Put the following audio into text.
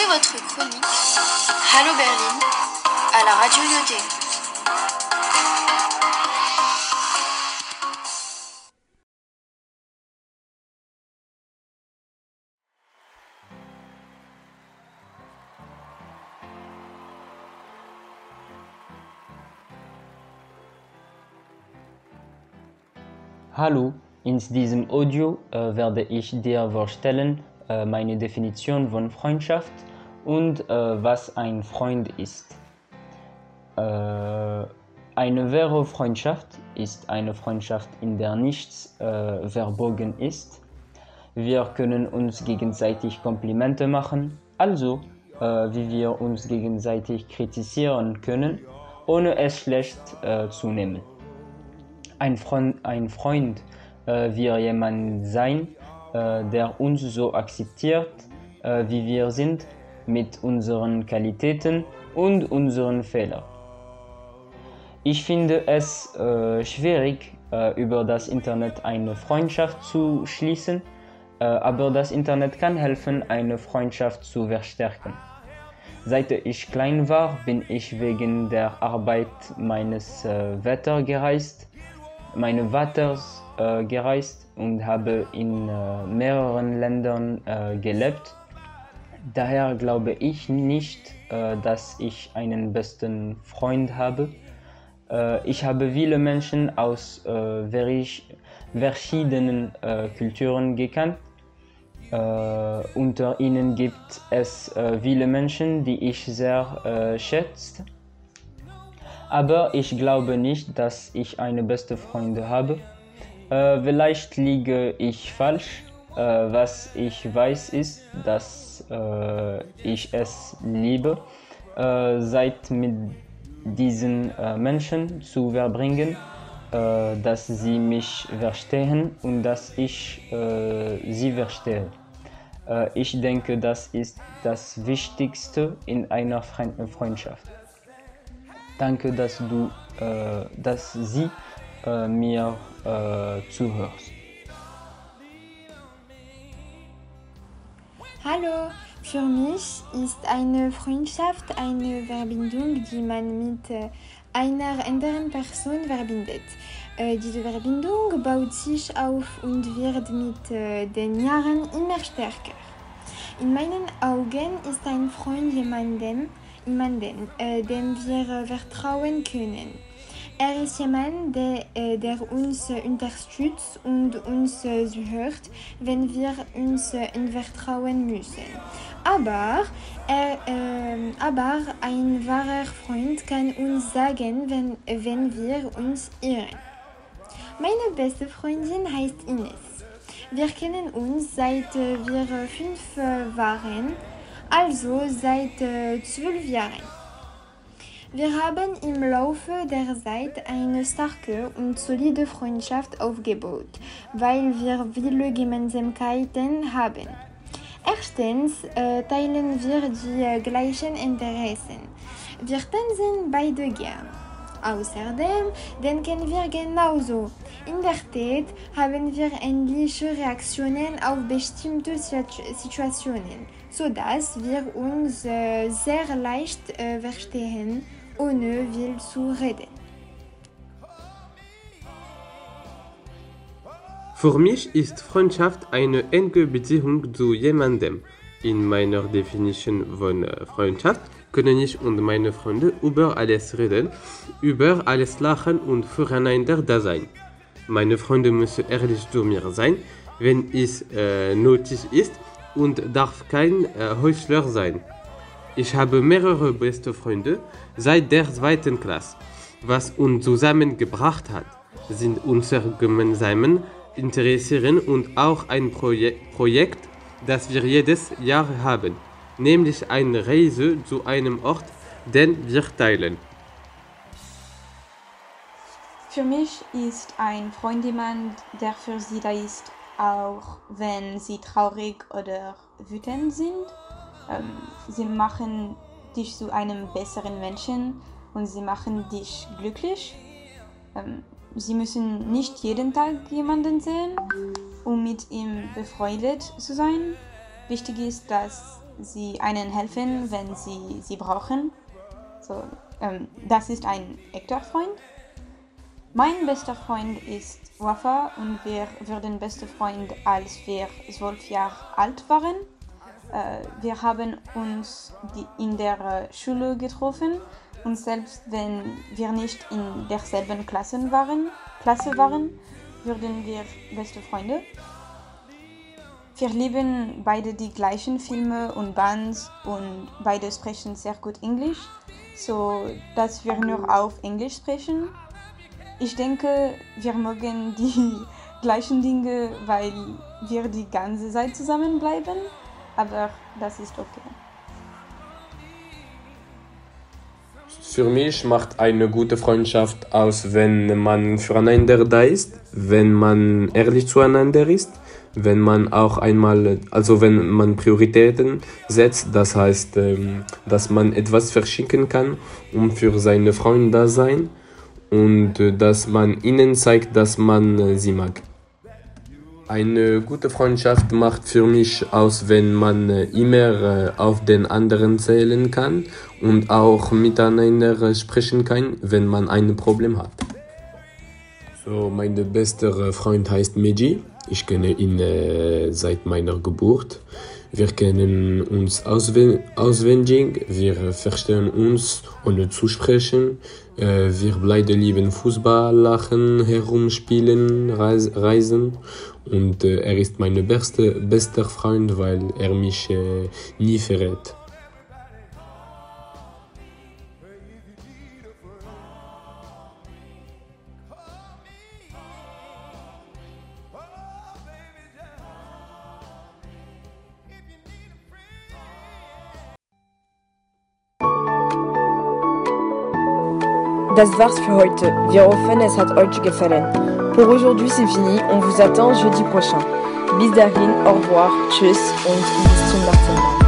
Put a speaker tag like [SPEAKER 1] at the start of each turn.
[SPEAKER 1] Retrouvez votre chronique. Hallo Berlin. À la radio Yoté.
[SPEAKER 2] Hallo, in diesem Audio äh, werde ich dir vorstellen äh, meine Definition von Freundschaft und äh, was ein Freund ist. Äh, eine wahre Freundschaft ist eine Freundschaft, in der nichts äh, verbogen ist. Wir können uns gegenseitig Komplimente machen, also äh, wie wir uns gegenseitig kritisieren können, ohne es schlecht äh, zu nehmen. Ein Freund, ein Freund äh, wird jemand sein, der uns so akzeptiert, wie wir sind, mit unseren Qualitäten und unseren Fehlern. Ich finde es äh, schwierig, äh, über das Internet eine Freundschaft zu schließen, äh, aber das Internet kann helfen, eine Freundschaft zu verstärken. Seit ich klein war, bin ich wegen der Arbeit meines äh, Vaters gereist meine Vaters äh, gereist und habe in äh, mehreren Ländern äh, gelebt. Daher glaube ich nicht, äh, dass ich einen besten Freund habe. Äh, ich habe viele Menschen aus äh, verschiedenen Kulturen gekannt. Unter ihnen gibt es viele Menschen, die ich sehr schätze. Aber ich glaube nicht, dass ich eine beste Freunde habe. Vielleicht liege ich falsch. Äh, was ich weiß ist, dass äh, ich es liebe, äh, Zeit mit diesen äh, Menschen zu verbringen, äh, dass sie mich verstehen und dass ich äh, sie verstehe. Ich denke, das ist das Wichtigste in einer Fre Freundschaft. Danke, dass du, dass Sie mir zuhörst.
[SPEAKER 3] Hallo, für mich ist eine Freundschaft eine Verbindung, die man mit äh, einer anderen Person verbindet. Äh, diese Verbindung baut sich auf und wird mit äh, den Jahren immer stärker. In meinen Augen ist ein Freund jemandem, jemanden, äh, dem wir vertrauen können. Er ist jemand, der, äh, der uns äh, unterstützt und uns äh, zuhört, wenn wir uns äh, vertrauen müssen. Aber, er, ähm, aber ein wahrer Freund kann uns sagen, wenn, wenn wir uns irren. Meine beste Freundin heißt Ines. Wir kennen uns seit äh, wir äh, fünf äh, waren, also seit äh, zwölf Jahren. Wir haben im Laufe der Zeit eine starke und solide Freundschaft aufgebaut, weil wir viele Gemeinsamkeiten haben. Erstens äh, teilen wir die gleichen Interessen. Wir tanzen beide gern. Außerdem denken wir genauso. In der Tat haben wir ähnliche Reaktionen auf bestimmte Situ- Situationen, sodass wir uns äh, sehr leicht äh, verstehen, ohne viel zu reden.
[SPEAKER 4] Für mich ist Freundschaft eine enge Beziehung zu jemandem. In meiner Definition von äh, Freundschaft können ich und meine Freunde über alles reden, über alles lachen und füreinander da sein. Meine Freunde müssen ehrlich zu mir sein, wenn es äh, nötig ist und darf kein äh, Heuchler sein. Ich habe mehrere beste Freunde seit der zweiten Klasse. Was uns zusammengebracht hat, sind unsere gemeinsamen Interessen und auch ein Proje Projekt, das wir jedes Jahr haben, nämlich eine Reise zu einem Ort, den wir teilen.
[SPEAKER 5] Für mich ist ein Freund jemand, der für sie da ist, auch wenn sie traurig oder wütend sind. Ähm, sie machen dich zu einem besseren Menschen und sie machen dich glücklich. Ähm, sie müssen nicht jeden Tag jemanden sehen, um mit ihm befreundet zu sein. Wichtig ist, dass sie einen helfen, wenn sie sie brauchen. So, ähm, das ist ein echter Freund. Mein bester Freund ist Wafa und wir wurden beste Freunde, als wir zwölf Jahre alt waren. Äh, wir haben uns in der Schule getroffen und selbst wenn wir nicht in derselben Klasse waren, Klasse waren, wurden wir beste Freunde. Wir lieben beide die gleichen Filme und Bands und beide sprechen sehr gut Englisch, so dass wir nur auf Englisch sprechen. Ich denke, wir mögen die gleichen Dinge, weil wir die ganze Zeit zusammenbleiben, aber das ist okay.
[SPEAKER 4] Für mich macht eine gute Freundschaft aus, wenn man füreinander da ist, wenn man ehrlich zueinander ist, wenn man auch einmal, also wenn man Prioritäten setzt, das heißt, ähm, dass man etwas verschicken kann, um für seine Freunde da sein und äh, dass man ihnen zeigt, dass man äh, sie mag. Eine gute Freundschaft macht für mich aus, wenn man äh, immer auf den anderen zählen kann und auch miteinander sprechen kann, wenn man ein Problem hat. So, mein bester Freund heißt Meji. Ich kenne ihn seit meiner Geburt. Wir kennen uns auswendig, wir verstehen uns ohne zu sprechen. Äh, wir beide lieben Fußball, lachen, herumspielen, reisen. Und äh, er ist mein beste, bester Freund, weil er mich äh, nie verrät.
[SPEAKER 6] Das war's für heute. Wir hoffen, es hat euch gefallen. Pour aujourd'hui, c'est fini. On vous attend jeudi prochain. Bis dahin, au revoir, tschüss und bis zum nächsten.